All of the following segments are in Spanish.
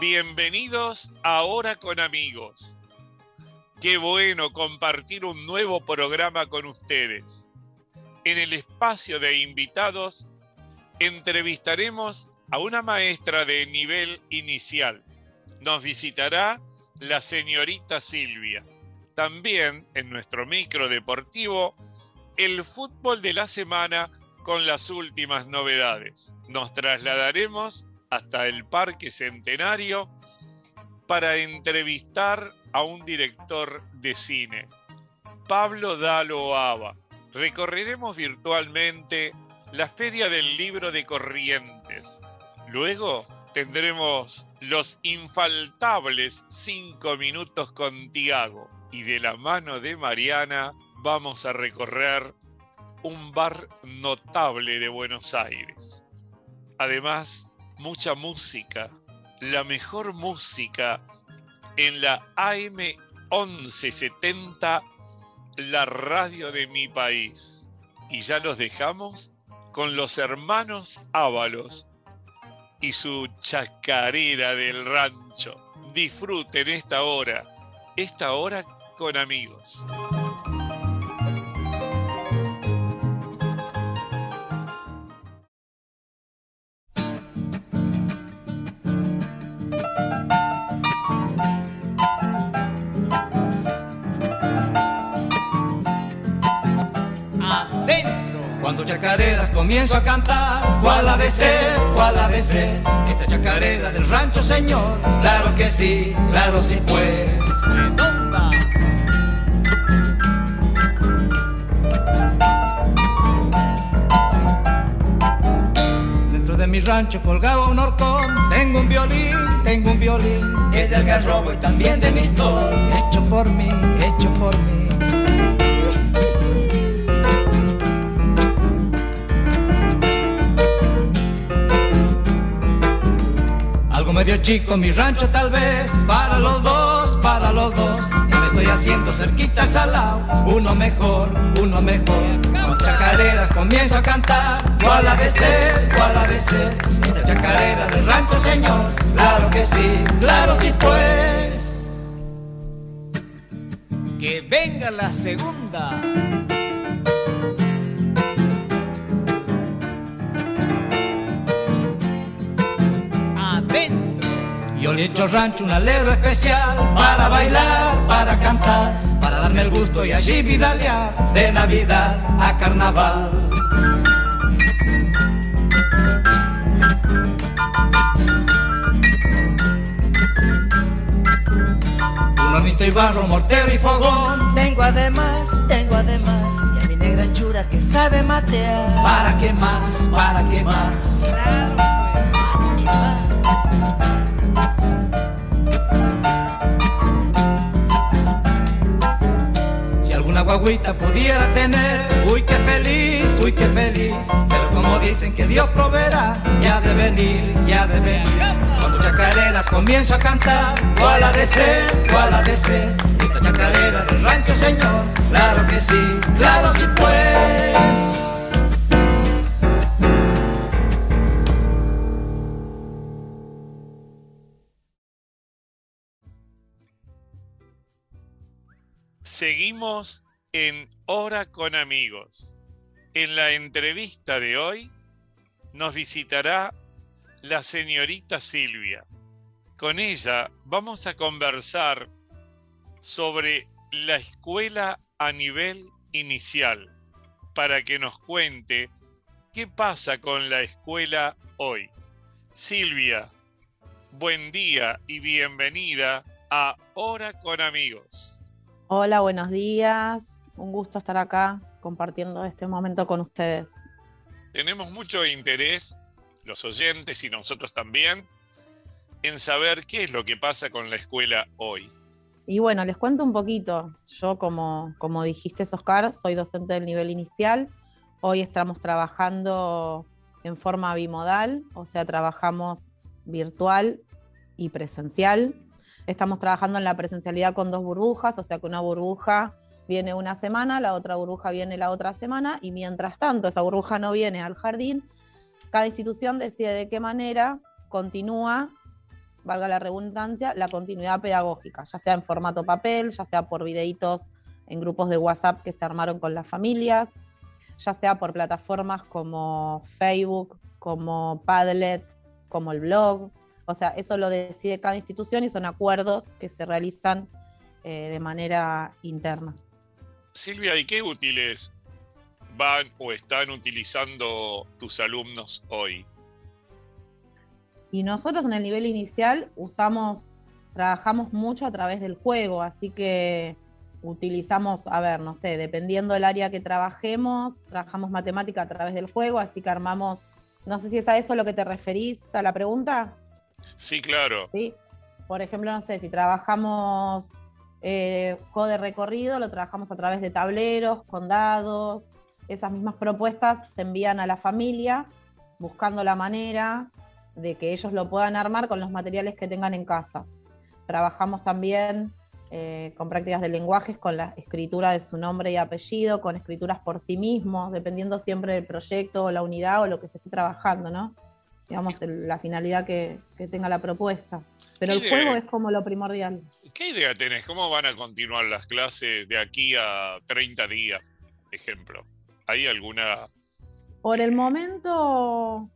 Bienvenidos ahora con amigos. Qué bueno compartir un nuevo programa con ustedes. En el espacio de invitados entrevistaremos a una maestra de nivel inicial. Nos visitará la señorita Silvia. También en nuestro micro deportivo, el fútbol de la semana con las últimas novedades. Nos trasladaremos hasta el Parque Centenario para entrevistar a un director de cine, Pablo Dalo Ava. Recorreremos virtualmente la Feria del Libro de Corrientes. Luego tendremos los infaltables cinco minutos con Tiago y de la mano de Mariana vamos a recorrer un bar notable de Buenos Aires. Además, mucha música, la mejor música en la AM 1170, la radio de mi país. Y ya los dejamos con los hermanos Ábalos y su chacarera del rancho. Disfruten esta hora, esta hora con amigos. Chacareras comienzo a cantar, ¿cuál ha de ser? ¿Cuál ha de ser? Esta chacarera del rancho, señor. Claro que sí, claro sí, pues. Redonda. Dentro de mi rancho colgaba un horcón. Tengo un violín, tengo un violín. Es del garrobo y también de mi Hecho por mí, hecho por mí. Medio chico mi rancho tal vez, para los dos, para los dos. Ya me estoy haciendo cerquita al lado, uno mejor, uno mejor. Con chacareras comienzo a cantar, cuál ha de ser, cuál ha de ser. Esta chacarera del rancho, señor, claro que sí, claro sí pues. Que venga la segunda. Echo rancho un alero especial para bailar, para cantar, para darme el gusto y allí vidalear de Navidad a Carnaval. Un hornito y barro, mortero y fogón. Tengo además, tengo además, y a mi negra chura que sabe matear. ¿Para qué más? ¿Para qué más? Claro, guaguita pudiera tener. Uy, qué feliz, uy, qué feliz. Pero como dicen que Dios proveerá, ya de venir, ya de venir. Cuando chacareras comienzo a cantar, ¿cuál ha de ser, cuál ha de ser? Esta chacarera del rancho, señor. Claro que sí, claro sí, pues. Seguimos en Hora con Amigos. En la entrevista de hoy nos visitará la señorita Silvia. Con ella vamos a conversar sobre la escuela a nivel inicial, para que nos cuente qué pasa con la escuela hoy. Silvia, buen día y bienvenida a Hora con Amigos. Hola, buenos días un gusto estar acá compartiendo este momento con ustedes. Tenemos mucho interés, los oyentes y nosotros también, en saber qué es lo que pasa con la escuela hoy. Y bueno, les cuento un poquito. Yo, como, como dijiste, Oscar, soy docente del nivel inicial. Hoy estamos trabajando en forma bimodal, o sea, trabajamos virtual y presencial. Estamos trabajando en la presencialidad con dos burbujas, o sea, que una burbuja viene una semana, la otra burbuja viene la otra semana y mientras tanto esa burbuja no viene al jardín, cada institución decide de qué manera continúa valga la redundancia, la continuidad pedagógica, ya sea en formato papel, ya sea por videitos en grupos de WhatsApp que se armaron con las familias, ya sea por plataformas como Facebook, como Padlet, como el blog. O sea, eso lo decide cada institución y son acuerdos que se realizan eh, de manera interna. Silvia, ¿y qué útiles van o están utilizando tus alumnos hoy? Y nosotros en el nivel inicial usamos, trabajamos mucho a través del juego, así que utilizamos, a ver, no sé, dependiendo del área que trabajemos, trabajamos matemática a través del juego, así que armamos, no sé si es a eso lo que te referís a la pregunta. Sí, claro. Sí. Por ejemplo, no sé, si trabajamos eh, juego de recorrido, lo trabajamos a través de tableros, con dados. Esas mismas propuestas se envían a la familia buscando la manera de que ellos lo puedan armar con los materiales que tengan en casa. Trabajamos también eh, con prácticas de lenguajes, con la escritura de su nombre y apellido, con escrituras por sí mismos, dependiendo siempre del proyecto o la unidad o lo que se esté trabajando, ¿no? Digamos, la finalidad que, tenga la propuesta. Pero el juego es como lo primordial. ¿Qué idea tenés? ¿Cómo van a continuar las clases de aquí a 30 días, ejemplo? ¿Hay alguna...? Por el momento,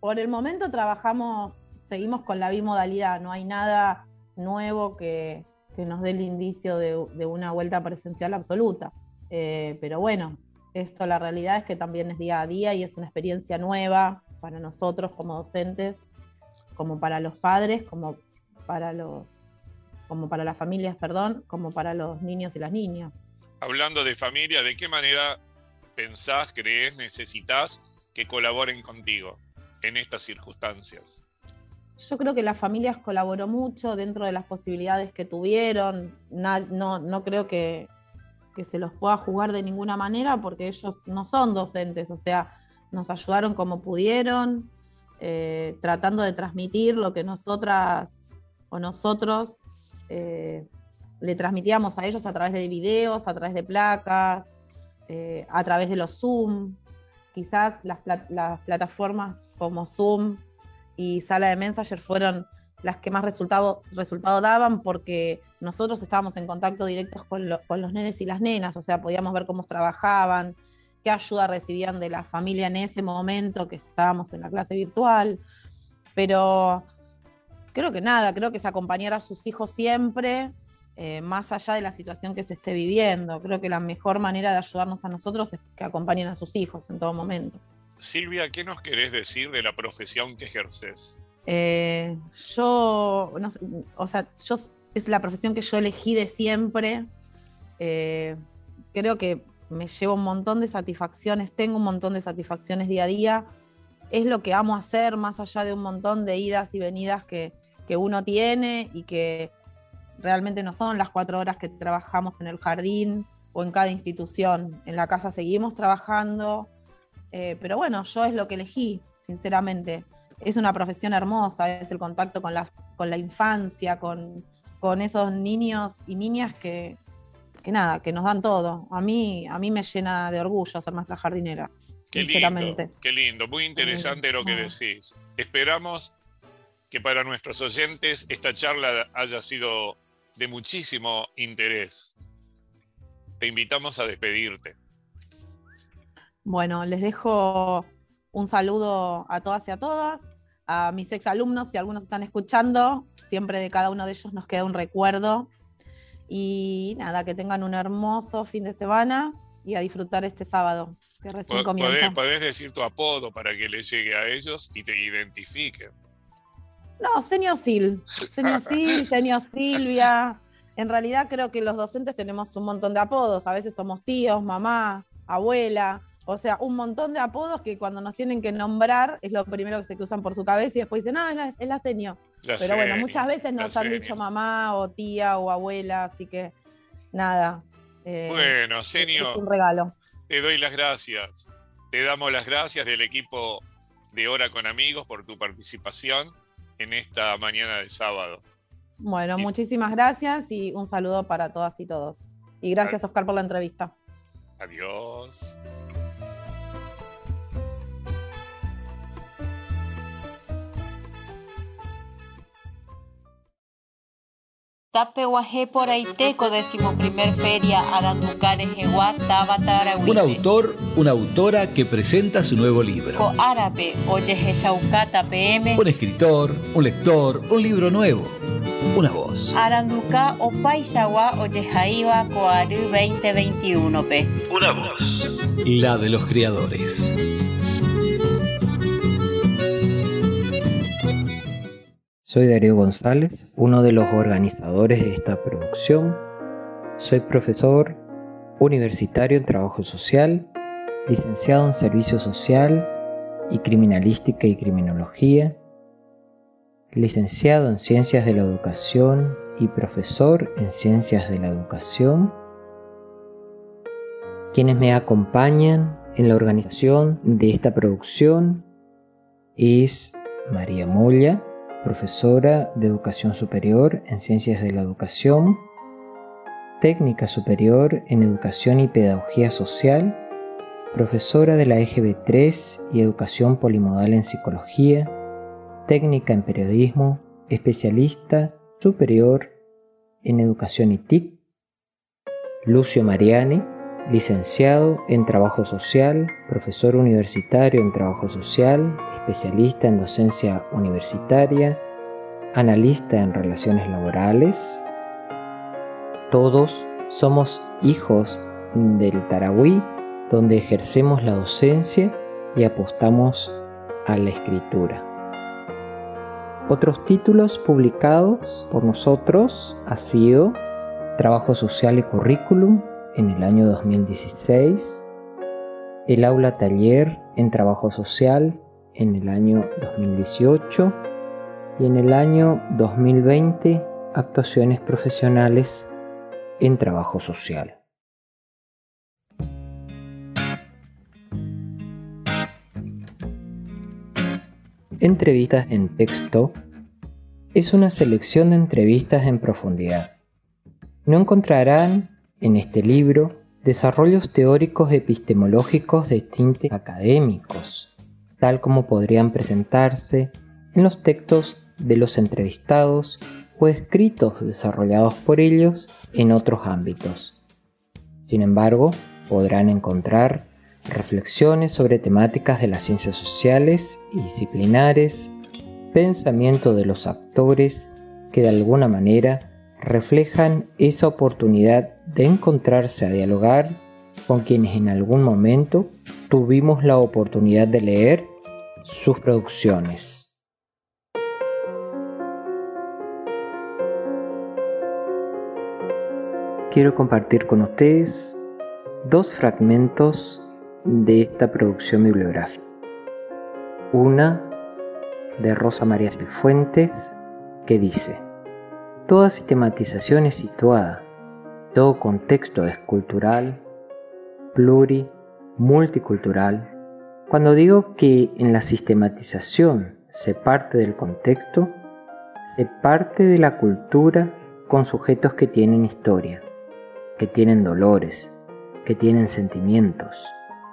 por el momento trabajamos, seguimos con la bimodalidad, no hay nada nuevo que, que nos dé el indicio de, una vuelta presencial absoluta. Eh, pero bueno, esto la realidad es que también es día a día y es una experiencia nueva para nosotros como docentes, como para los padres, como para los como para las familias, perdón, como para los niños y las niñas. Hablando de familia, ¿de qué manera pensás, crees, necesitas que colaboren contigo en estas circunstancias? Yo creo que las familias colaboró mucho dentro de las posibilidades que tuvieron. No, no, creo que, se los pueda jugar de ninguna manera porque ellos no son docentes, o sea, nos ayudaron como pudieron, eh, tratando de transmitir lo que nosotras o nosotros eh, le transmitíamos a ellos a través de videos, a través de placas, eh, a través de los Zoom. Quizás las, plataformas como Zoom y sala de Messenger fueron las que más resultado, resultado daban porque nosotros estábamos en contacto directo con, con, los nenes y las nenas, o sea, podíamos ver cómo trabajaban, qué ayuda recibían de la familia en ese momento que estábamos en la clase virtual. Pero creo que nada, creo que es acompañar a sus hijos siempre, eh, más allá de la situación que se esté viviendo. Creo que la mejor manera de ayudarnos a nosotros es que acompañen a sus hijos en todo momento. Silvia, ¿qué nos querés decir de la profesión que ejerces? Eh, yo, o sea, yo es la profesión que yo elegí de siempre. Eh, creo que me llevo un montón de satisfacciones, tengo un montón de satisfacciones día a día. Es lo que amo hacer, más allá de un montón de idas y venidas que, que uno tiene y que realmente no son las cuatro horas que trabajamos en el jardín o en cada institución. En la casa seguimos trabajando, eh, pero bueno, yo es lo que elegí, sinceramente. Es una profesión hermosa, es el contacto con la, con la infancia, con, esos niños y niñas que, nada, que nos dan todo. A mí, a mí me llena de orgullo ser maestra jardinera. Qué lindo, qué lindo, muy interesante lo que decís. Esperamos que para nuestros oyentes esta charla haya sido de muchísimo interés. Te invitamos a despedirte. Bueno, les dejo un saludo a todas y a todas, a mis exalumnos, si algunos están escuchando, siempre de cada uno de ellos nos queda un recuerdo. Y nada, que tengan un hermoso fin de semana y a disfrutar este sábado, que recién comienza. Podés, decir tu apodo para que les llegue a ellos y te identifiquen. No, Senio Sil. Senio Sil, Senio Silvia. En realidad creo que los docentes tenemos un montón de apodos. A veces somos tíos, mamá, abuela. O sea, un montón de apodos que cuando nos tienen que nombrar es lo primero que se cruzan por su cabeza y después dicen, no, es, es la seño. Pero bueno, muchas veces nos han dicho mamá o tía o abuela, así que nada. Eh, bueno, señor. Es un regalo. Te doy las gracias. Te damos las gracias del equipo de Hora con Amigos por tu participación en esta mañana de sábado. Bueno, muchísimas gracias y un saludo para todas y todos. Y gracias, Oscar, por la entrevista. Adiós. Feria Un autor, una autora que presenta su nuevo libro. Un escritor, un lector, un libro nuevo. Una voz. Coaru 2021 P. Una voz. La de los criadores. Soy Darío González, uno de los organizadores de esta producción. Soy profesor universitario en trabajo social, licenciado en servicio social y criminalística y criminología, licenciado en ciencias de la educación y profesor en ciencias de la educación. Quienes me acompañan en la organización de esta producción es María Molla, profesora de Educación Superior en Ciencias de la Educación, técnica superior en Educación y Pedagogía Social, profesora de la EGB 3 y Educación Polimodal en Psicología, técnica en Periodismo, especialista superior en Educación y TIC, Lucio Mariani, licenciado en Trabajo Social, profesor universitario en Trabajo Social, especialista en docencia universitaria, analista en relaciones laborales. Todos somos hijos del Tarahui, donde ejercemos la docencia y apostamos a la escritura. Otros títulos publicados por nosotros ha sido Trabajo Social y Currículum, en el año 2016, el aula taller en trabajo social en el año 2018 y en el año 2020 actuaciones profesionales en trabajo social. Entrevistas en texto es una selección de entrevistas en profundidad. No encontrarán en este libro desarrollos teóricos epistemológicos de tintes académicos, tal como podrían presentarse en los textos de los entrevistados o escritos desarrollados por ellos en otros ámbitos. Sin embargo, podrán encontrar reflexiones sobre temáticas de las ciencias sociales y disciplinares, pensamiento de los actores que de alguna manera reflejan esa oportunidad de encontrarse a dialogar con quienes en algún momento tuvimos la oportunidad de leer sus producciones. Quiero compartir con ustedes dos fragmentos de esta producción bibliográfica. Una de Rosa María Cifuentes que dice, Toda sistematización es situada, todo contexto es cultural, pluri, multicultural. Cuando digo que en la sistematización se parte del contexto, se parte de la cultura con sujetos que tienen historia, que tienen dolores, que tienen sentimientos,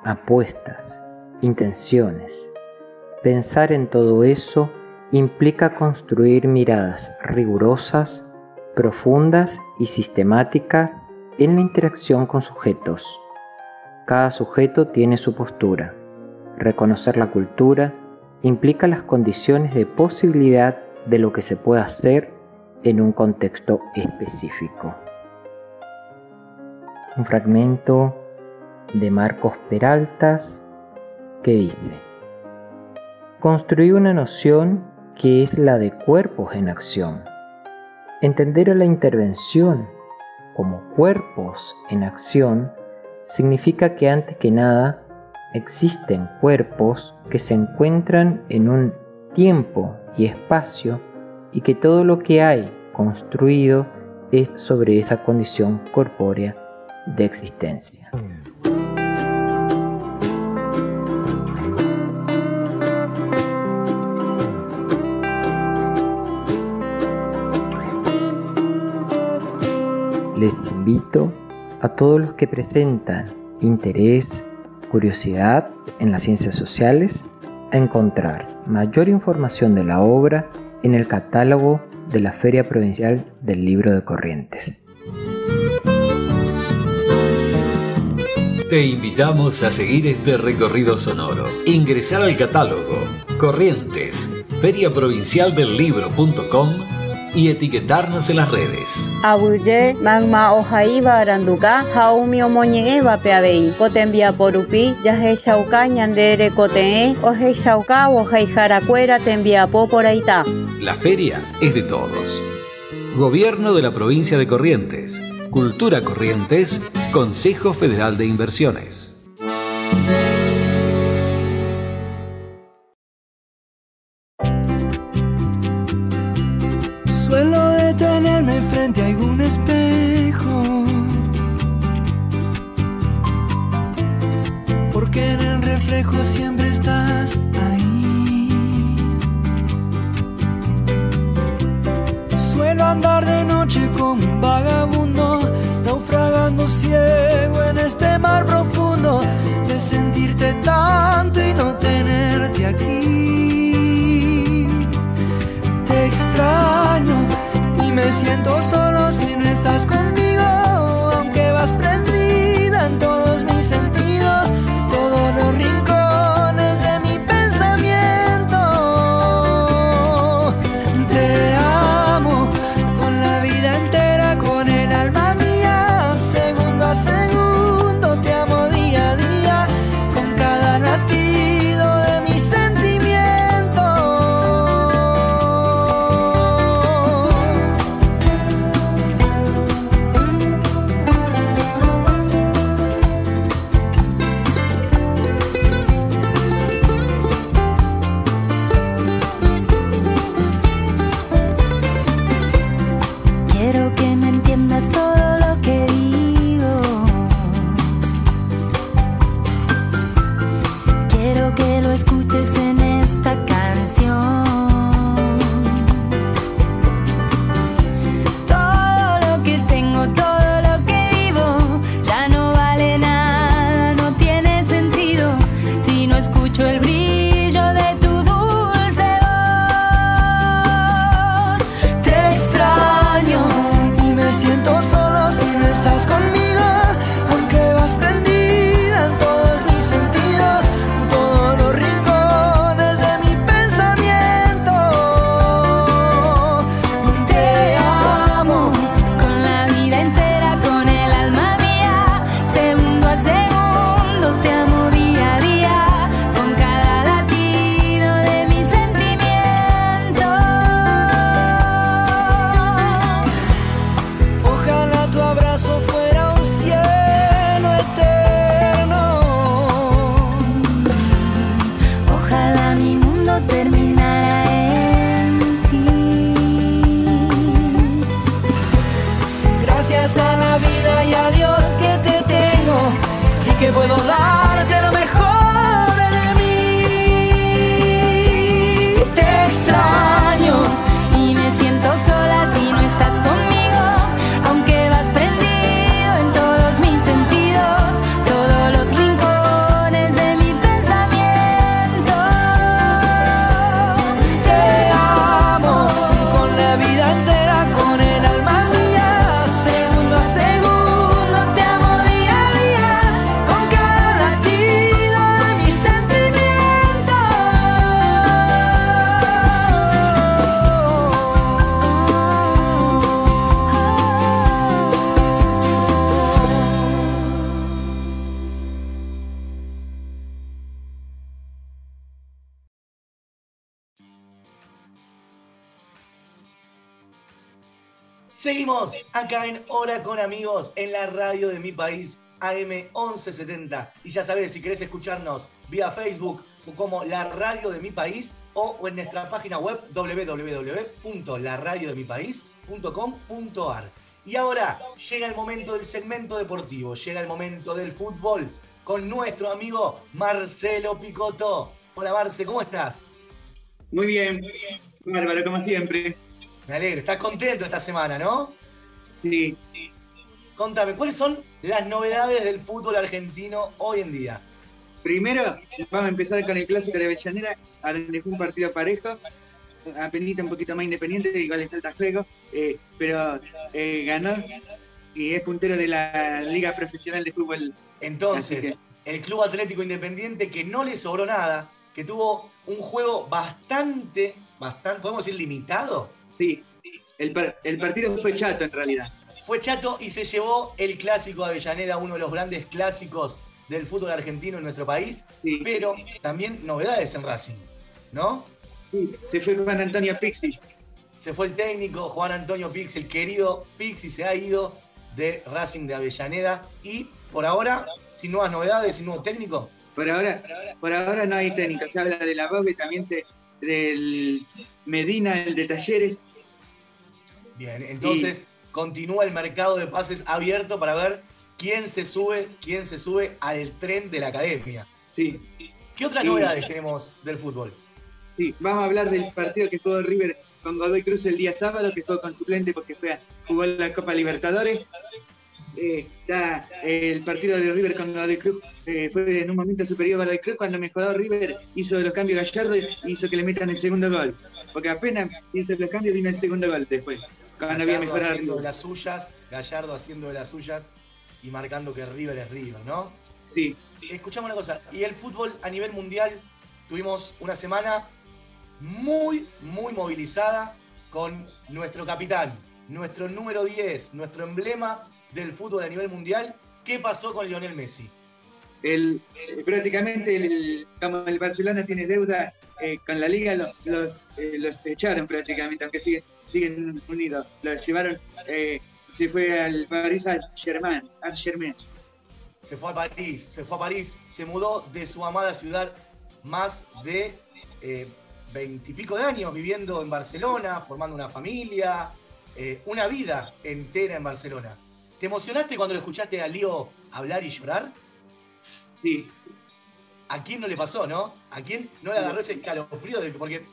apuestas, intenciones. Pensar en todo eso implica construir miradas rigurosas profundas y sistemáticas en la interacción con sujetos. Cada sujeto tiene su postura. Reconocer la cultura implica las condiciones de posibilidad de lo que se puede hacer en un contexto específico. Un fragmento de Marcos Peraltas que dice, construí una noción que es la de cuerpos en acción Entender a la intervención como cuerpos en acción significa que antes que nada existen cuerpos que se encuentran en un tiempo y espacio y que todo lo que hay construido es sobre esa condición corpórea de existencia. les invito a todos los que presentan interés, curiosidad en las ciencias sociales a encontrar mayor información de la obra en el catálogo de la Feria Provincial del Libro de Corrientes. Te invitamos a seguir este recorrido sonoro. Ingresar al catálogo Corrientes, Provincial del Libro.com y etiquetarnos en las redes. Abuye, magma ojaiba aranduka, jaumi omoñeeba peabei, cotenvia porupi, yaje shauka ñandere cotee, oje shauka ojai jaracuera tenvia po por aita. La feria es de todos. Gobierno de la provincia de Corrientes. Cultura Corrientes, Consejo Federal de Inversiones. Que lo escuches acá en Hora con Amigos en la radio de mi país, AM 1170. Y ya sabes, si querés escucharnos vía Facebook como La Radio de mi País o en nuestra página web www.laradiodemipaís.com.ar. Y ahora llega el momento del segmento deportivo, llega el momento del fútbol con nuestro amigo Marcelo Picotto. Hola Marce, ¿cómo estás? Muy bien, muy bien. Bárbaro, como siempre. Me alegro, estás contento esta semana, ¿no? Sí. Contame, ¿cuáles son las novedades del fútbol argentino hoy en día? Primero, vamos a empezar con el clásico de Avellaneda. Fue un partido parejo. apenita un poquito más independiente, igual le falta juego, eh, pero eh, ganó y es puntero de la Liga Profesional de Fútbol. Entonces, el Club Atlético Independiente que no le sobró nada, que tuvo un juego bastante, bastante, podemos decir limitado. Sí, el, el partido fue chato en realidad. Fue chato y se llevó el clásico de Avellaneda, uno de los grandes clásicos del fútbol argentino en nuestro país, pero también novedades en Racing, ¿no? Sí, se fue Juan Antonio Pixi. Se fue el técnico Juan Antonio Pixi, el querido Pixi se ha ido de Racing de Avellaneda y por ahora, sin nuevas novedades, sin nuevo técnico. Por ahora, por ahora no hay técnico, se habla de la Bobe, también se del Medina, el de Talleres. Bien, entonces continúa el mercado de pases abierto para ver quién se sube, quién se sube al tren de la academia. Sí. ¿Qué otras novedades tenemos del fútbol? Sí, vamos a hablar del partido que jugó River con Godoy Cruz el día sábado, que jugó con suplente porque fue a- jugó la Copa Libertadores. Eh, está el partido de River con Godoy Cruz eh, fue en un momento superior a Godoy Cruz cuando mejoró River, hizo los cambios Gallardo y hizo que le metan el segundo gol. Porque apenas hizo los cambios vino el segundo gol después, había Gallardo mejorado haciendo de las suyas, Gallardo haciendo de las suyas y marcando que River es River, ¿no? Sí. Escuchamos una cosa, y el fútbol a nivel mundial, tuvimos una semana muy, muy movilizada con nuestro capitán, nuestro número 10, nuestro emblema del fútbol a nivel mundial. ¿Qué pasó con Lionel Messi? el, eh, prácticamente el, como el Barcelona tiene deuda eh, con la liga, lo- los, eh, los echaron prácticamente, aunque siguen, siguen unidos. Los llevaron, eh, se fue al Paris Saint-Germain, Saint-Germain. Se fue a París, se fue a París, se mudó de su amada ciudad más de eh, veintipico de años viviendo en Barcelona, formando una familia, eh, una vida entera en Barcelona. ¿Te emocionaste cuando lo escuchaste a Lío hablar y llorar? Sí. ¿A quién no le pasó, no? ¿A quién no le agarró ese escalofrío? porque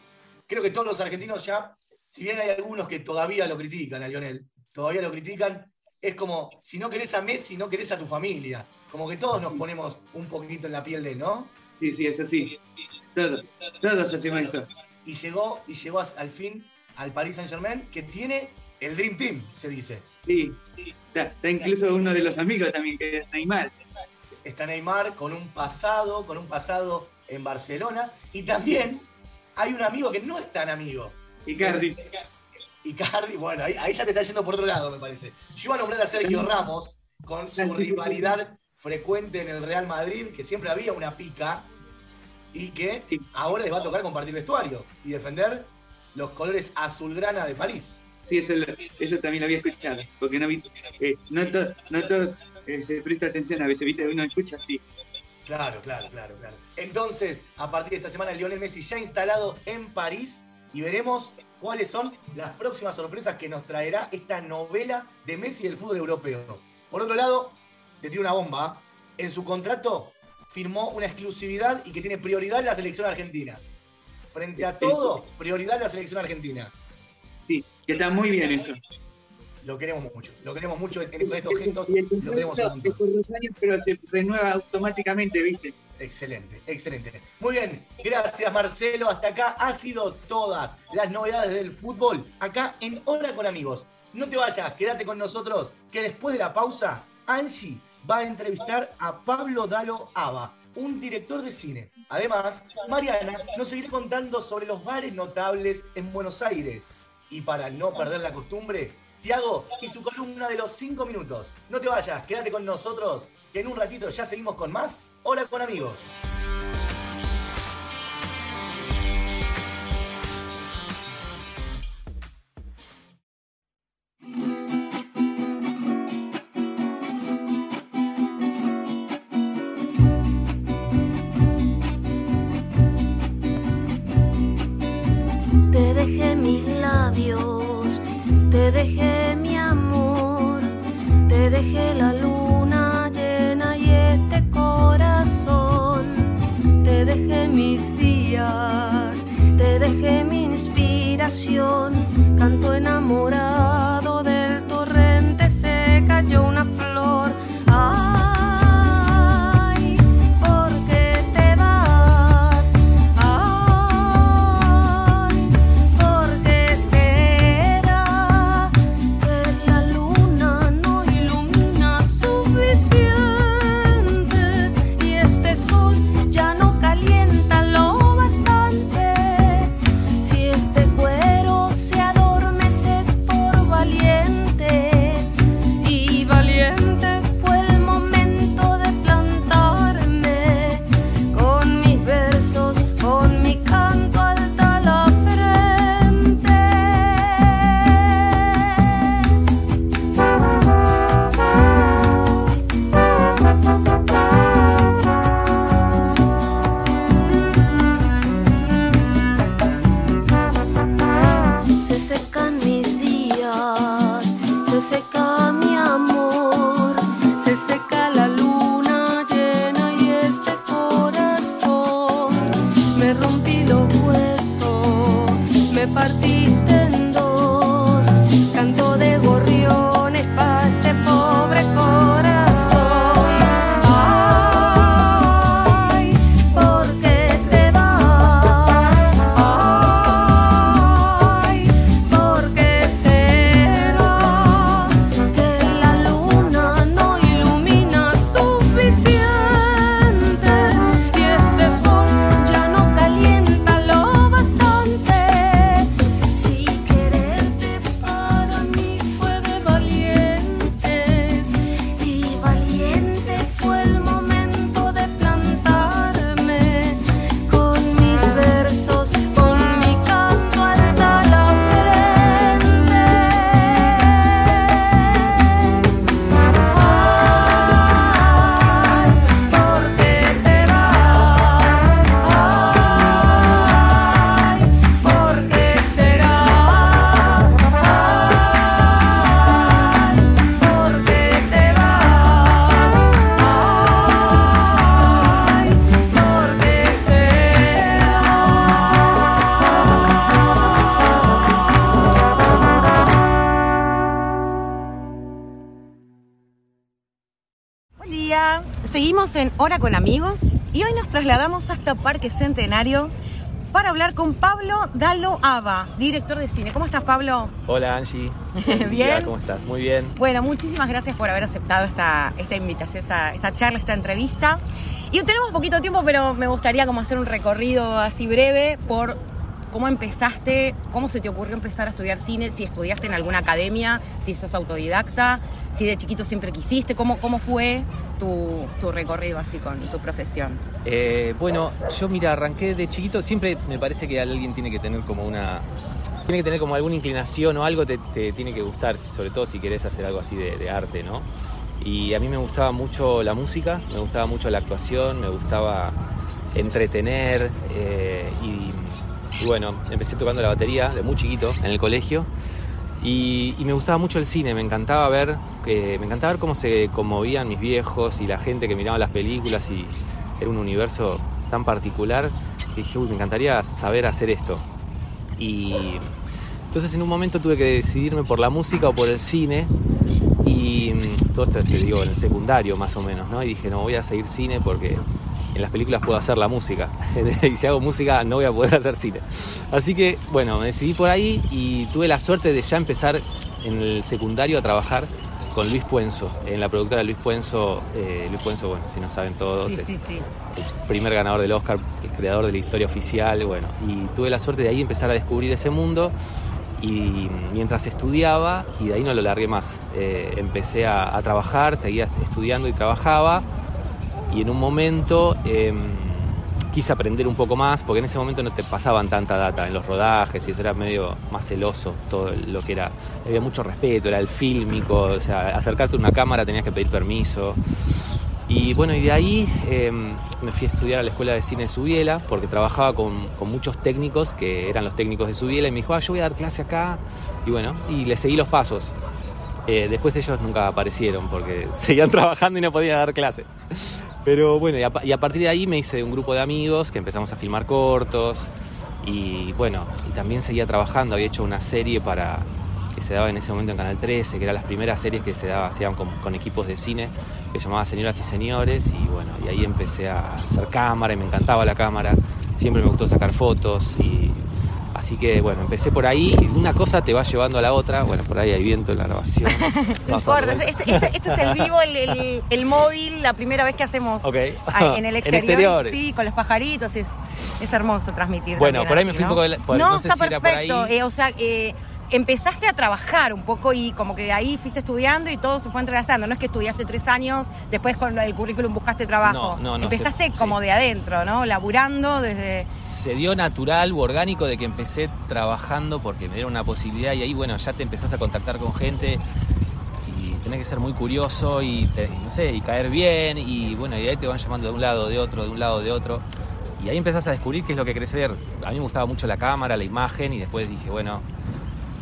creo que todos los argentinos ya, si bien hay algunos que todavía lo critican a Lionel, todavía lo critican, es como, si no querés a Messi, no querés a tu familia. Como que todos nos ponemos un poquito en la piel de él, ¿no? Sí, sí, es así. Todos, todos hacemos eso. Y llegó, y llegó al fin al Paris Saint Germain, que tiene el Dream Team, se dice. Sí, está, está incluso uno de los amigos también, que es Neymar. Está Neymar con un pasado, con un pasado en Barcelona. Y también hay un amigo que no es tan amigo. Icardi. Icardi, bueno, ahí, ahí ya te está yendo por otro lado, me parece. Yo iba a nombrar a Sergio Ramos con su rivalidad frecuente en el Real Madrid, que siempre había una pica, y que ahora les va a tocar compartir vestuario y defender los colores azulgrana de París. Sí, eso, también lo había escuchado, porque no, eh, no, to- no todos eh, se presta atención, a veces viste uno escucha así. Claro, claro, claro, claro. Entonces, a partir de esta semana, Lionel Messi ya instalado en París y veremos cuáles son las próximas sorpresas que nos traerá esta novela de Messi del fútbol europeo. Por otro lado, te tiro una bomba. ¿ah? En su contrato firmó una exclusividad y que tiene prioridad la selección argentina. Frente a todo, prioridad la selección argentina. Sí, que está muy bien eso. Lo queremos mucho, lo queremos mucho en- estos gestos, lo queremos años, pero se renueva automáticamente, ¿viste? Excelente, excelente. Muy bien, gracias Marcelo. Hasta acá ha sido todas las novedades del fútbol, acá en Hora con Amigos. No te vayas, quédate con nosotros, que después de la pausa, Angie va a entrevistar a Pablo Dalo Ava, un director de cine. Además, Mariana nos seguirá contando sobre los bares notables en Buenos Aires. Y para no perder la costumbre, Tiago y su columna de los 5 minutos. No te vayas, quédate con nosotros, que en un ratito ya seguimos con más Hora con Amigos. Hora con Amigos y hoy nos trasladamos hasta Parque Centenario para hablar con Pablo Dalo Ava, director de cine. ¿Cómo estás, Pablo? Hola Angie. Bien. día, ¿Cómo estás? Muy bien. Bueno, muchísimas gracias por haber aceptado esta, esta invitación, esta, esta charla, esta entrevista. Y tenemos poquito tiempo, pero me gustaría como hacer un recorrido así breve por cómo empezaste, cómo se te ocurrió empezar a estudiar cine, si estudiaste en alguna academia, si sos autodidacta, si de chiquito siempre quisiste, cómo, cómo fue tu, tu recorrido así con tu profesión. Eh, bueno, yo mira, arranqué de chiquito, siempre me parece que alguien tiene que tener como una... Tiene que tener como alguna inclinación o algo te, tiene que gustar, sobre todo si querés hacer algo así de, de arte, ¿no? Y a mí me gustaba mucho la música, me gustaba mucho la actuación, me gustaba entretener eh, y, y bueno, empecé tocando la batería de muy chiquito en el colegio y, y me gustaba mucho el cine, me encantaba ver, eh, me encantaba ver cómo se conmovían mis viejos y la gente que miraba las películas y era un universo tan particular que dije, uy, me encantaría saber hacer esto. Y entonces en un momento tuve que decidirme por la música o por el cine y mm, todo esto te digo en el secundario más o menos, ¿no? Y dije, no, voy a seguir cine porque en las películas puedo hacer la música y si hago música no voy a poder hacer cine. Así que bueno, me decidí por ahí y tuve la suerte de ya empezar en el secundario a trabajar con Luis Puenzo, en la productora Luis Puenzo. eh, Luis Puenzo, bueno, si no saben todos, Sí, es sí, sí. el primer ganador del Oscar, el creador de la historia oficial, bueno, y tuve la suerte de ahí empezar a descubrir ese mundo y mientras estudiaba, y de ahí no lo largué más, eh, empecé a, a trabajar, seguía estudiando y trabajaba, y en un momento em, quise aprender un poco más, porque en ese momento no te pasaban tanta data en los rodajes, y eso era medio más celoso, todo lo que era, había mucho respeto, era el fílmico, o sea, acercarte a una cámara tenías que pedir permiso. Y bueno, y de ahí eh, me fui a estudiar a la Escuela de Cine de Subiela, porque trabajaba con, con muchos técnicos que eran los técnicos de Subiela, y me dijo, ah, yo voy a dar clase acá. Y bueno, y le seguí los pasos. Eh, después ellos nunca aparecieron, porque seguían trabajando y no podían dar clases. Pero bueno, y a, partir de ahí me hice un grupo de amigos que empezamos a filmar cortos. Y bueno, y también seguía trabajando, había hecho una serie para que se daba en ese momento en Canal 13, que eran las primeras series que se daba, hacían con, con equipos de cine, que llamaba Señoras y Señores, y bueno, y ahí empecé a hacer cámara y me encantaba la cámara, siempre me gustó sacar fotos, y así que bueno, empecé por ahí y una cosa te va llevando a la otra, bueno, por ahí hay viento en la grabación. No importa, ver. este, este- este es el vivo, el, el- el móvil, la primera vez que hacemos en el exterior. Sí, con los pajaritos, es, es hermoso transmitir. Bueno, por ahí me fui un poco de la- por- no, no sé está si era por perfecto. ahí. eh, o sea, eh, empezaste a trabajar un poco y como que ahí fuiste estudiando y todo se fue entrelazando. No es que estudiaste tres años, después con el currículum buscaste trabajo. No, no, no, Empezaste se- como de adentro, ¿no? Laburando desde... se dio natural u orgánico de que empecé trabajando porque me dieron una posibilidad y ahí bueno ya te empezás a contactar con gente y tenés que ser muy curioso y te- no sé y caer bien y bueno y ahí te van llamando de un lado de otro de un lado de otro y ahí empezás a descubrir qué es lo que querés ver a mí me gustaba mucho la cámara la imagen y después dije bueno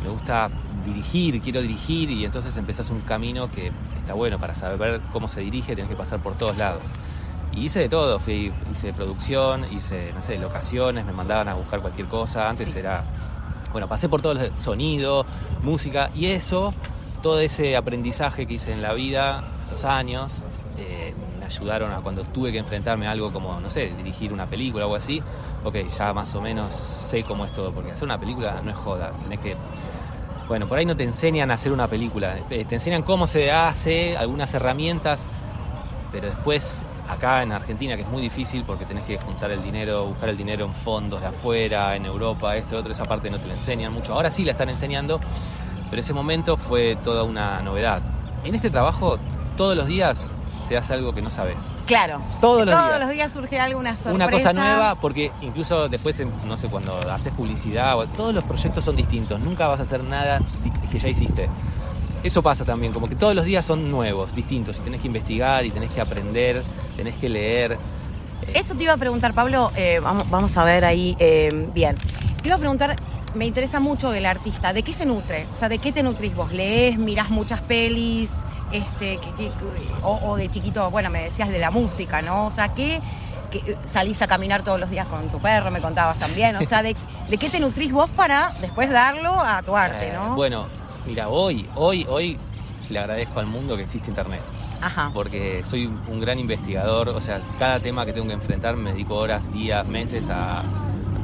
me gusta dirigir quiero dirigir y entonces empezás un camino que está bueno para saber cómo se dirige tenés que pasar por todos lados y hice de todo, fui, hice producción, hice, no sé, locaciones, me mandaban a buscar cualquier cosa. Antes Sí. era Bueno, pasé por todo el sonido, música y eso, todo ese aprendizaje que hice en la vida, los años, eh, ayudaron a cuando tuve que enfrentarme a algo como, no sé, dirigir una película o así, ok, ya más o menos sé cómo es todo, porque hacer una película no es joda, tenés que... Bueno, por ahí no te enseñan a hacer una película, eh, te enseñan cómo se hace, algunas herramientas, pero después acá en Argentina, que es muy difícil porque tenés que juntar el dinero, buscar el dinero en fondos de afuera, en Europa, esto, otro, esa parte no te la enseñan mucho. Ahora sí la están enseñando, pero ese momento fue toda una novedad. En este trabajo, todos los días se hace algo que no sabes. Claro. Todos los Todos días. los días surge alguna sorpresa. Una cosa nueva, porque incluso después, no sé, cuando haces publicidad, todos los proyectos son distintos. Nunca vas a hacer nada que ya hiciste. Eso pasa también, como que todos los días son nuevos, distintos. Y tenés que investigar, y tenés que aprender, tenés que leer. Eso te iba a preguntar, Pablo, eh, vamos, vamos a ver ahí, eh, bien. Te iba a preguntar, me interesa mucho el artista, ¿de qué se nutre? O sea, ¿de qué te nutrís vos? ¿Lees, mirás muchas pelis? Este, que- que- que- o, o de chiquito, bueno, me decías de la música, ¿no? O sea, ¿qué, que salís a caminar todos los días con tu perro, me contabas también? O sea, ¿de, de qué te nutrís vos para después darlo a tu arte, Eh, no? Bueno, mira, hoy, hoy, hoy le agradezco al mundo que existe Internet. Ajá. Porque soy un- gran investigador, o sea, cada tema que tengo que enfrentar me dedico horas, días, meses a,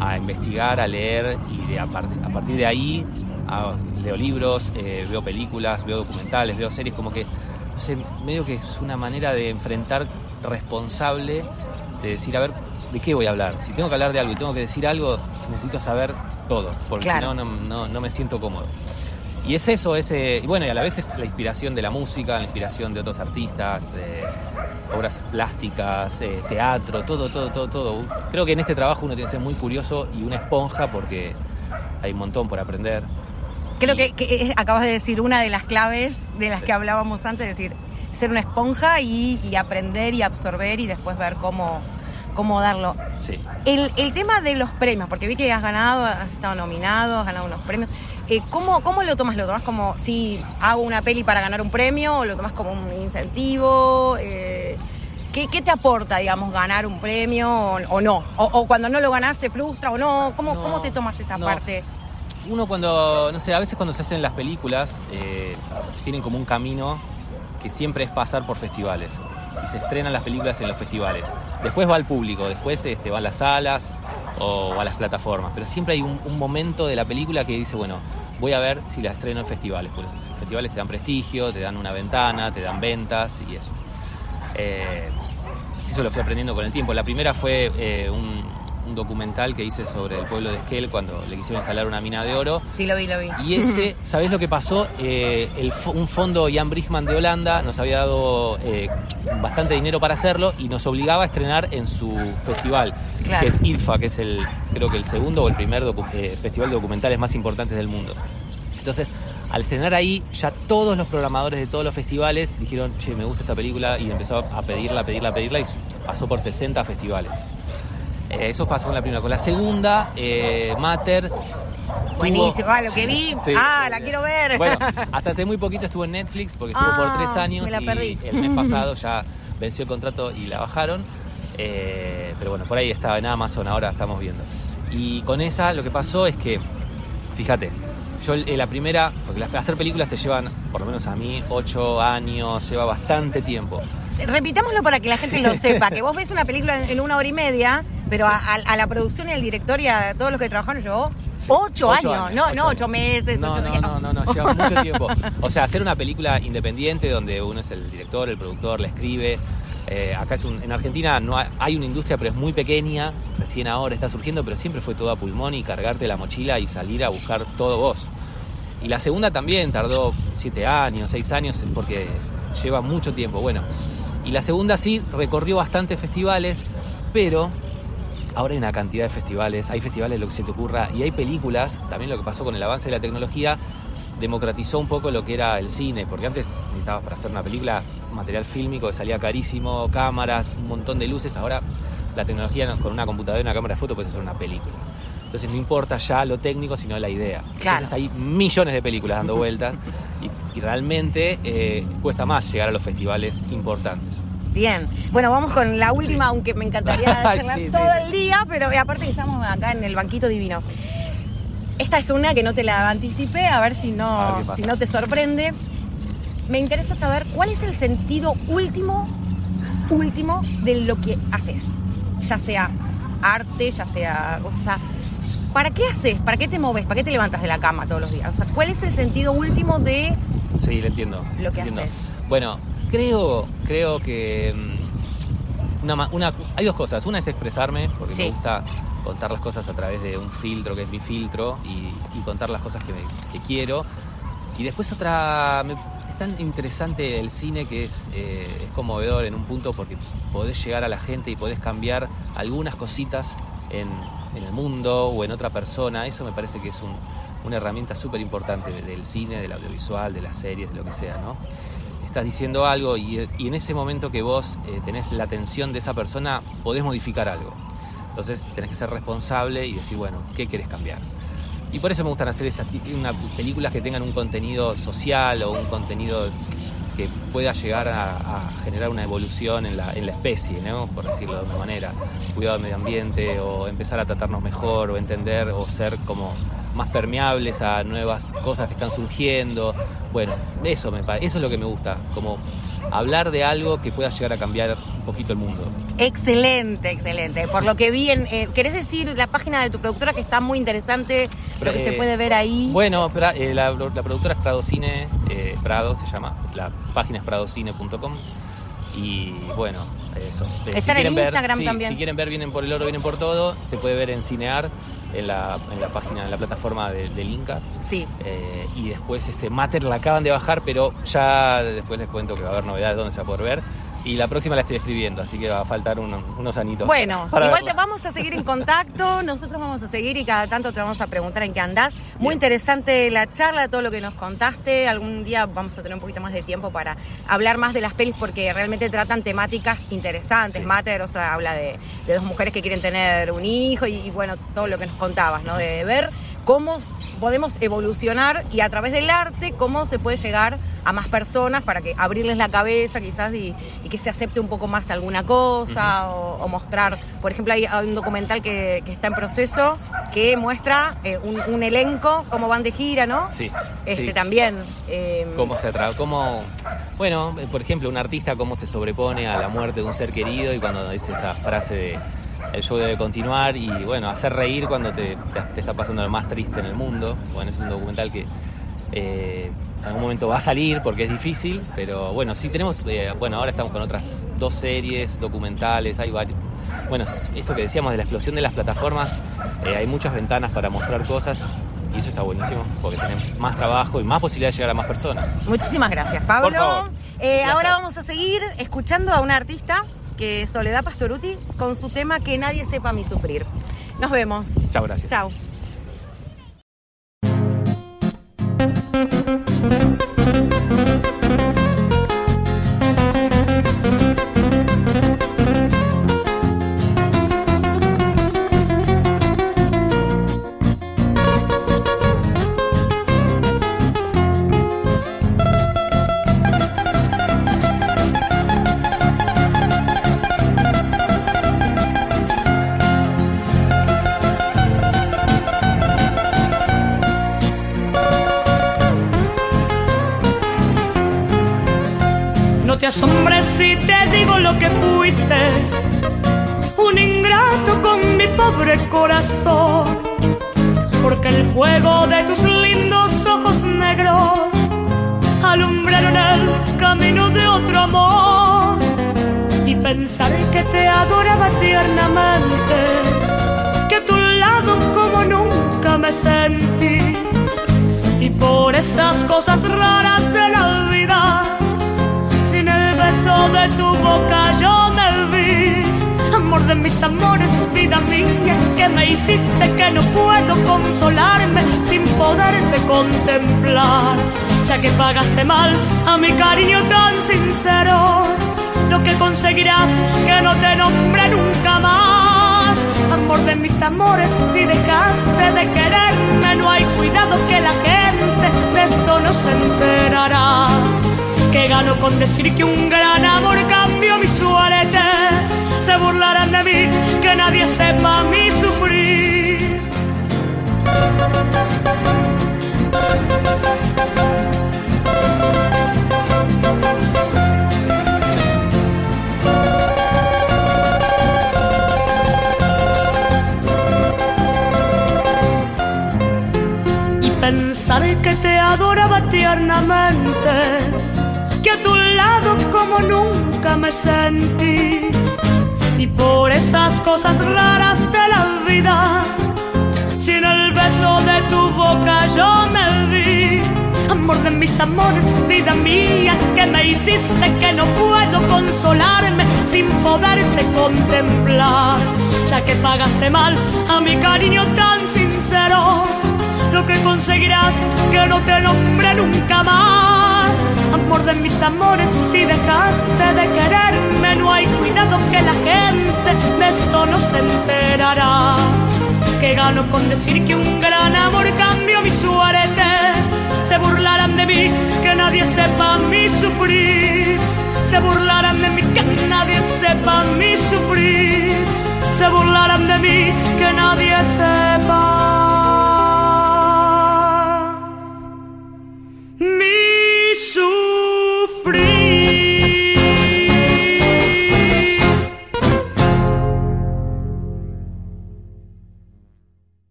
a investigar, a leer y de, a, partir, a partir de ahí a- leo libros, eh, veo películas, veo documentales, veo series, como que, no sé, medio que es una manera de enfrentar responsable, de decir, a ver, ¿de qué voy a hablar? Si tengo que hablar de algo y tengo que decir algo, necesito saber todo, porque Claro. si no, no, me siento cómodo. Y es eso, ese, y bueno, y a la vez es la inspiración de la música, la inspiración de otros artistas, eh, obras plásticas, eh, teatro, todo, todo, todo, todo. Creo que en este trabajo uno tiene que ser muy curioso y una esponja porque hay un montón por aprender. Creo que, que es- acabas de decir una de las claves de las que hablábamos antes, es decir, ser una esponja y, y aprender y absorber y después ver cómo, cómo darlo. Sí. El, el tema de los premios, porque vi que has ganado, has estado nominado, has ganado unos premios. Eh, ¿cómo, ¿Cómo lo tomas? ¿Lo tomas como si hago una peli para ganar un premio o lo tomas como un incentivo? Eh, ¿qué, qué te aporta, digamos, ganar un premio o, o no? O, o cuando no lo ganas te frustra o no? ¿Cómo, ¿cómo te tomas esa no. parte? Uno cuando, no sé, a veces cuando se hacen las películas, eh, tienen como un camino que siempre es pasar por festivales. Y se estrenan las películas en los festivales. Después va al público, después este, va a las salas o a las plataformas. Pero siempre hay un, momento de la película que dice, bueno, voy a ver si la estreno en festivales. Porque los festivales te dan prestigio, te dan una ventana, te dan ventas y eso. Eh, eso lo fui aprendiendo con el tiempo. La primera fue eh, un, un documental que hice sobre el pueblo de Esquel cuando le quisieron instalar una mina de oro. Sí, lo vi, lo vi. Y ese, ¿sabés lo que pasó? Eh, el un fondo Jan Brisman de Holanda nos había dado eh, bastante dinero para hacerlo y nos obligaba a estrenar en su festival, Claro. que es IDFA, que es el, creo que el segundo o el primer eh, festival de documentales más importantes del mundo. Entonces, al estrenar ahí, ya todos los programadores de todos los festivales dijeron, che, me gusta esta película, y empezó a pedirla, a pedirla, a pedirla, y pasó por 60 festivales. Eh, eso pasó con la primera. Con la segunda, eh, Mater. Buenísimo, ah, lo que vi. Sí. Ah, la quiero ver. Bueno, hasta hace muy poquito estuvo en Netflix porque estuvo Ah, por tres años me la y perdí. el mes pasado ya venció el contrato y la bajaron. Eh, pero bueno, por ahí estaba en Amazon, ahora estamos viendo. Y con esa lo que pasó es que, fíjate, yo eh, la primera, porque las- hacer películas te llevan, por lo menos a mí, ocho años, lleva bastante tiempo. Repitámoslo para que la gente lo sepa, que vos ves una película en, una hora y media, pero a, a- a la producción y al director y a todos los que trabajaron llevó ocho, Ocho años, años, no, ocho no ocho meses. No, ocho no, no, no, no, lleva mucho tiempo. O sea, hacer una película independiente donde uno es el director, el productor, la escribe. eh, acá es un, en Argentina no hay, hay una industria, pero es muy pequeña, recién ahora está surgiendo, pero siempre fue todo a pulmón y cargarte la mochila y salir a buscar todo vos. Y la segunda también tardó siete años, seis años, porque lleva mucho tiempo. Bueno, y la segunda sí recorrió bastantes festivales, pero ahora hay una cantidad de festivales, hay festivales lo que se te ocurra y hay películas, también lo que pasó con el avance de la tecnología, democratizó un poco lo que era el cine, porque antes necesitabas para hacer una película material fílmico que salía carísimo, cámaras, un montón de luces, ahora la tecnología con una computadora y una cámara de foto puedes hacer una película. Entonces no importa ya lo técnico, sino la idea. Claro. Entonces hay millones de películas dando vueltas y, realmente eh, cuesta más llegar a los festivales importantes. Bien, bueno, vamos con la última, aunque me encantaría hacerla Sí, todo sí. el día, pero eh, aparte estamos acá en el banquito divino. Esta es una que no te la anticipé, a ver si ver no, si no te sorprende. Me interesa saber cuál es el sentido último, último de lo que haces. Ya sea arte, ya sea. O sea, ¿para qué haces? ¿Para qué te moves? ¿Para qué te levantas de la cama todos los días? O sea, ¿cuál es el sentido último de Sí, lo entiendo. lo que entiendo. haces? Bueno, creo, creo que mm, una, una- hay dos cosas. Una es expresarme, porque me gusta contar las cosas a través de un filtro que es mi filtro y, y contar las cosas que, me- que quiero. Y después otra, me- es tan interesante el cine que es, eh, es conmovedor en un punto porque podés llegar a la gente y podés cambiar algunas cositas en, en el mundo o en otra persona. Eso me parece que es un- una herramienta súper importante de- del cine, del audiovisual, de las series, de lo que sea, ¿no? Estás diciendo algo y, en ese momento que vos eh, tenés la atención de esa persona, podés modificar algo. Entonces tenés que ser responsable y decir, bueno, ¿qué querés cambiar? Y por eso me gustan hacer esas películas que tengan un contenido social o un contenido que pueda llegar a, generar una evolución en la, en la especie, ¿no? por decirlo de alguna manera. Cuidado del medio ambiente o empezar a tratarnos mejor o entender o ser como más permeables a nuevas cosas que están surgiendo. Bueno, eso, me, eso es lo que me gusta, como hablar de algo que pueda llegar a cambiar un poquito el mundo. Excelente, excelente. Por lo que vi en. eh, ¿Querés decir la página de tu productora que está muy interesante? Lo que se Eh, puede ver ahí. Bueno, pra- eh, la, la productora es Prado Cine, Prado se llama, la página es pradocine.com y bueno, eso. Eh, Está en el quieren ver- Instagram sí, también. Si quieren ver Vienen por el Oro, Vienen por Todo, se puede ver en Cinear, en la, en la página, en la plataforma de- del Inca. Sí. Eh, y después este Mater la acaban de bajar, pero ya después les cuento que va a haber novedades donde se va a poder ver. Y la próxima la estoy escribiendo, así que va a faltar uno- unos anitos. Bueno, para igual verla. te vamos a seguir en contacto, nosotros vamos a seguir y cada tanto te vamos a preguntar en qué andás. Muy interesante la charla, todo lo que nos contaste. Algún día vamos a tener un poquito más de tiempo para hablar más de las pelis porque realmente tratan temáticas interesantes. Sí. Mater, o sea, habla de, de dos mujeres que quieren tener un hijo y, y bueno, todo lo que nos contabas, ¿no? De ver cómo podemos evolucionar y a través del arte cómo se puede llegar a más personas para que abrirles la cabeza quizás y, y que se acepte un poco más alguna cosa o, o mostrar, por ejemplo hay, hay un documental que, que está en proceso que muestra eh, un, un elenco, cómo van de gira, ¿no? Sí, Este sí. también. eh, cómo se atra cómo bueno eh, por ejemplo un artista cómo se sobrepone a la muerte de un ser querido y cuando dice esa frase de el show debe continuar y bueno hacer reír cuando te, te- te está pasando lo más triste en el mundo bueno es un documental que eh, en algún momento va a salir porque es difícil pero bueno sí tenemos eh, bueno ahora estamos con otras dos series documentales hay varios bueno esto que decíamos de la explosión de las plataformas eh, hay muchas ventanas para mostrar cosas y eso está buenísimo porque tenemos más trabajo y más posibilidad de llegar a más personas. Muchísimas gracias, Pablo. Por favor. Eh, ahora vamos a seguir escuchando a una artista que Soledad Pastoruti con su tema Que nadie sepa mi sufrir. Nos vemos. Chao, gracias. Chao. Te adoraba tiernamente, que a tu lado como nunca me sentí y por esas cosas raras de la vida sin el beso de tu boca yo me vi. Amor de mis amores, vida mía, que me hiciste que no puedo consolarme sin poderte contemplar. Ya que pagaste mal a mi cariño tan sincero, lo que conseguirás que no te nombre nunca más. Amor de mis amores, si dejaste de quererme, no hay cuidado que la gente de esto no se enterará. Que gano con decir que un gran amor cambió mi suerte. Se burlarán de mí, que nadie sepa mi sufrir. Pensar que te adoraba tiernamente, que a tu lado como nunca me sentí. Y por esas cosas raras de la vida, si en el beso de tu boca yo me vi, amor de mis amores, vida mía, que me hiciste que no puedo consolarme sin poderte contemplar, ya que pagaste mal a mi cariño tan sincero lo que conseguirás que no te nombre nunca más. Amor de mis amores, si dejaste de quererme, no hay cuidado que la gente de esto no se enterará. Que gano con decir que un gran amor cambió mi suerte. Se burlarán de mí, que nadie sepa mi sufrir. Se burlarán de mí, que nadie sepa mi sufrir. Se burlarán de mí, que nadie sepa.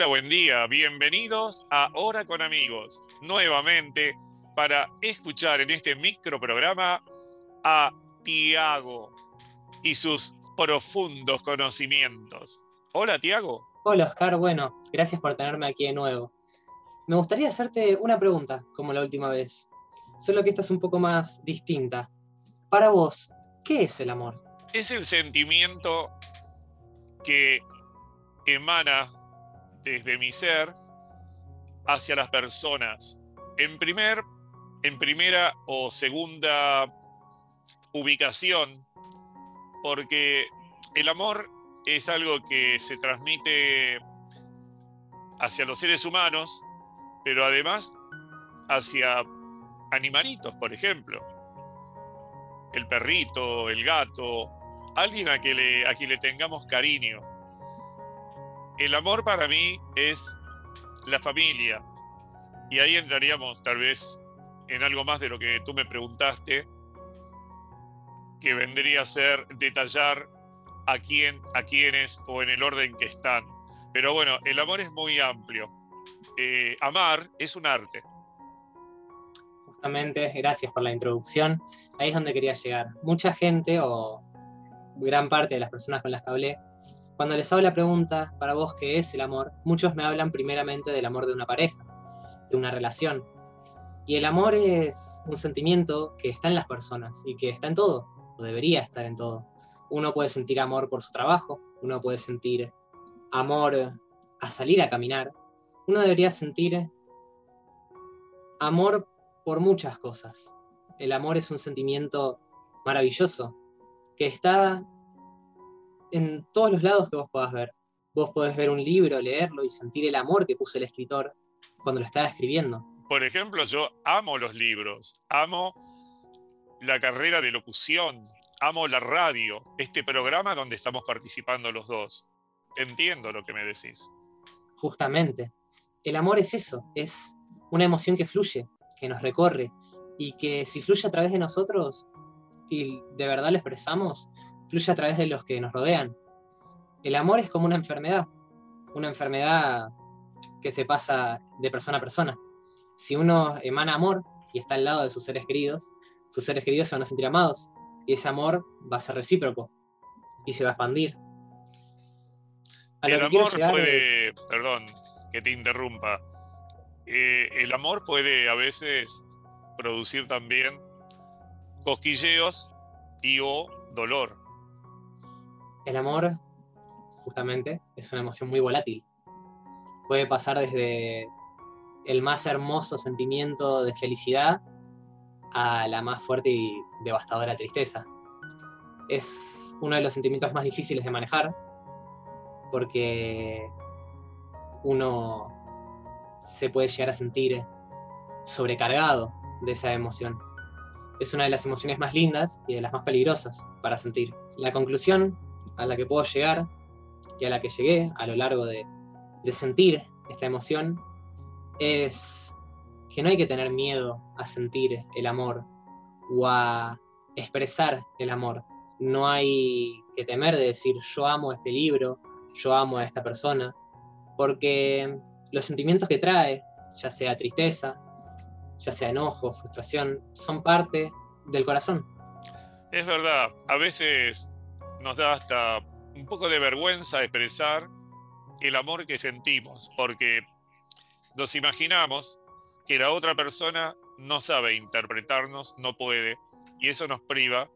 Hola, buen día. Bienvenidos a Hora con Amigos. Nuevamente para escuchar en este microprograma a Tiago y sus profundos conocimientos. Hola, Tiago. Hola Oscar, bueno, gracias por tenerme aquí de nuevo. Me gustaría hacerte una pregunta, como la última vez, solo que esta es un poco más distinta. Para vos, ¿qué es el amor? Es el sentimiento que emana desde mi ser hacia las personas. En primer, en primera o segunda ubicación, porque el amor es algo que se transmite hacia los seres humanos, pero además hacia animalitos, por ejemplo. El perrito, el gato, alguien a, que le, a quien le tengamos cariño. El amor para mí es la familia. Y ahí entraríamos tal vez en algo más de lo que tú me preguntaste, que vendría a ser detallar a quién, a quiénes o en el orden que están. Pero bueno, el amor es muy amplio. Eh, amar es un arte. Justamente, gracias por la introducción. Ahí es donde quería llegar. Mucha gente o gran parte de las personas con las que hablé, cuando les hago la pregunta, para vos, ¿qué es el amor? Muchos me hablan primeramente del amor de una pareja, de una relación. Y el amor es un sentimiento que está en las personas y que está en todo, o debería estar en todo. Uno puede sentir amor por su trabajo, uno puede sentir amor a salir a caminar, uno debería sentir amor por muchas cosas. El amor es un sentimiento maravilloso que está en todos los lados que vos puedas ver. Vos podés ver un libro, leerlo y sentir el amor que puso el escritor cuando lo estaba escribiendo. Por ejemplo, yo amo los libros, amo la carrera de locución, amo la radio, este programa donde estamos participando los dos. Entiendo lo que me decís. Justamente. El amor es eso, es una emoción que fluye, que nos recorre y que si fluye a través de nosotros y de verdad lo expresamos, fluye a través de los que nos rodean. El amor es como una enfermedad, una enfermedad que se pasa de persona a persona. Si uno emana amor y está al lado de sus seres queridos, sus seres queridos se van a sentir amados y ese amor va a ser recíproco y se va a expandir. A el amor puede, es- perdón que te interrumpa, Eh, el amor puede a veces producir también cosquilleos y o dolor. El amor, justamente, es una emoción muy volátil. Puede pasar desde el más hermoso sentimiento de felicidad a la más fuerte y devastadora tristeza. Es uno de los sentimientos más difíciles de manejar porque uno se puede llegar a sentir sobrecargado de esa emoción. Es una de las emociones más lindas y de las más peligrosas para sentir. La conclusión a la que puedo llegar y a la que llegué a lo largo de, de sentir esta emoción es que no hay que tener miedo a sentir el amor o a expresar el amor. No hay que temer de decir yo amo este libro, yo amo a esta persona, porque los sentimientos que trae, ya sea tristeza, ya sea enojo, frustración, son parte del corazón. Es verdad, a veces nos da hasta un poco de vergüenza expresar el amor que sentimos, porque nos imaginamos que la otra persona no sabe interpretarnos, no puede, y eso nos priva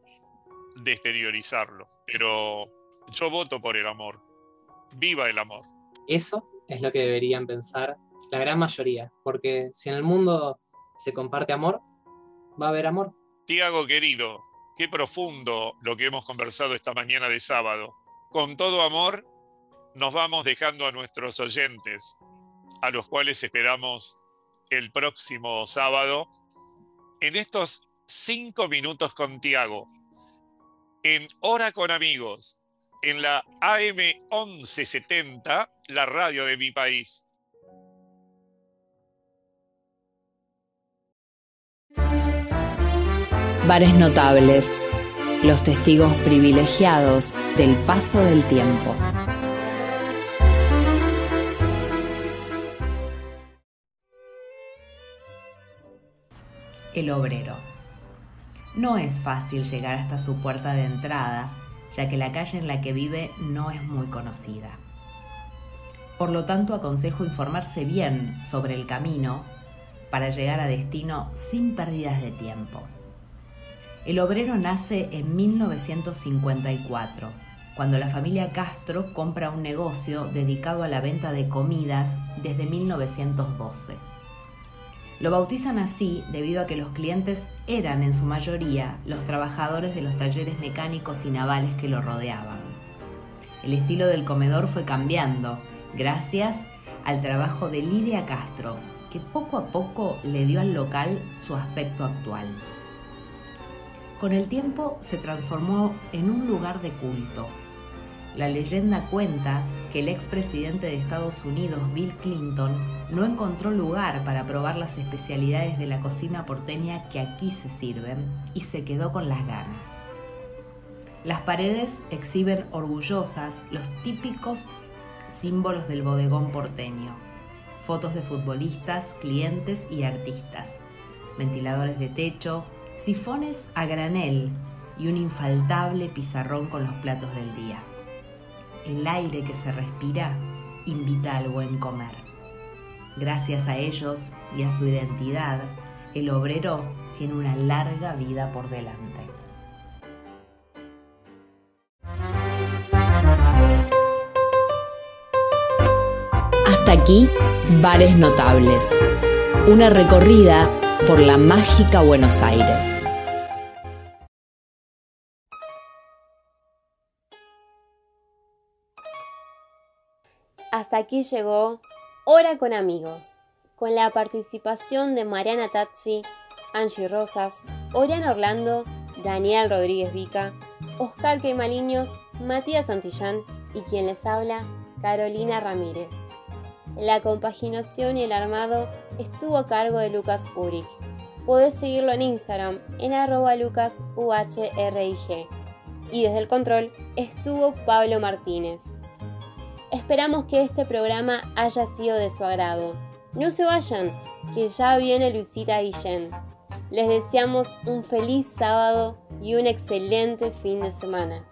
de exteriorizarlo. Pero yo voto por el amor. Viva el amor. Eso es lo que deberían pensar la gran mayoría, porque si en el mundo se comparte amor, va a haber amor. Tiago querido, qué profundo lo que hemos conversado esta mañana de sábado. Con todo amor, nos vamos dejando a nuestros oyentes, a los cuales esperamos el próximo sábado, en estos cinco minutos con Tiago, en Hora con Amigos, en la AM 1170, la radio de mi país. Bares notables, los testigos privilegiados del paso del tiempo. El obrero. No es fácil llegar hasta su puerta de entrada, ya que la calle en la que vive no es muy conocida. Por lo tanto, aconsejo informarse bien sobre el camino para llegar a destino sin pérdidas de tiempo. El obrero nace en 1954, cuando la familia Castro compra un negocio dedicado a la venta de comidas desde 1912. Lo bautizan así debido a que los clientes eran en su mayoría los trabajadores de los talleres mecánicos y navales que lo rodeaban. El estilo del comedor fue cambiando gracias al trabajo de Lidia Castro, que poco a poco le dio al local su aspecto actual. Con el tiempo se transformó en un lugar de culto. La leyenda cuenta que el expresidente de Estados Unidos, Bill Clinton, no encontró lugar para probar las especialidades de la cocina porteña que aquí se sirven y se quedó con las ganas. Las paredes exhiben orgullosas los típicos símbolos del bodegón porteño. Fotos de futbolistas, clientes y artistas. Ventiladores de techo, sifones a granel y un infaltable pizarrón con los platos del día. El aire que se respira invita al buen comer. Gracias a ellos y a su identidad, el obrero tiene una larga vida por delante. Hasta aquí, Bares Notables. Una recorrida por la mágica Buenos Aires. Hasta aquí llegó Hora con amigos, con la participación de Mariana Tazzi, Angie Rosas, Oriana Orlando, Daniel Rodríguez Vica, Oscar Queimaliños, Matías Santillán y quien les habla, Carolina Ramírez. La compaginación y el armado estuvo a cargo de Lucas Uric. Podés seguirlo en Instagram en arroba lucasuhrig. Y desde el control estuvo Pablo Martínez. Esperamos que este programa haya sido de su agrado. No se vayan, que ya viene Luisita Guillén. Les deseamos un feliz sábado y un excelente fin de semana.